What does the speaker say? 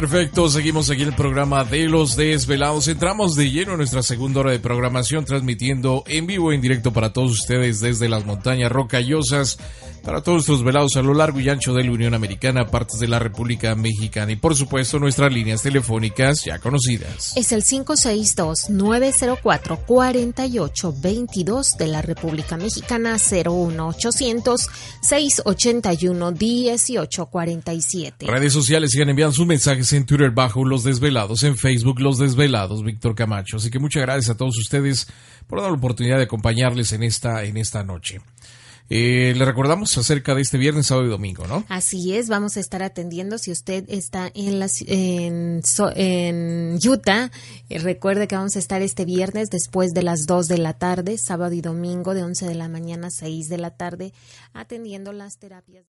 Perfecto, seguimos aquí en el programa de los desvelados. Entramos de lleno en nuestra segunda hora de programación, transmitiendo en vivo, en directo para todos ustedes desde las montañas rocallosas para todos nuestros velados a lo largo y ancho de la Unión Americana, partes de la República Mexicana y por supuesto nuestras líneas telefónicas ya conocidas. Es el 562-904-4822 de la República Mexicana 01800-681-1847. Redes sociales sigan enviando sus mensajes en Twitter bajo Los Desvelados, en Facebook Los Desvelados, Víctor Camacho. Así que muchas gracias a todos ustedes por dar la oportunidad de acompañarles en esta, en esta noche. Eh, le recordamos acerca de este viernes, sábado y domingo, ¿no? Así es, vamos a estar atendiendo. Si usted está en, la, en, en Utah, eh, recuerde que vamos a estar este viernes después de las 2 de la tarde, sábado y domingo de 11 de la mañana a 6 de la tarde, atendiendo las terapias.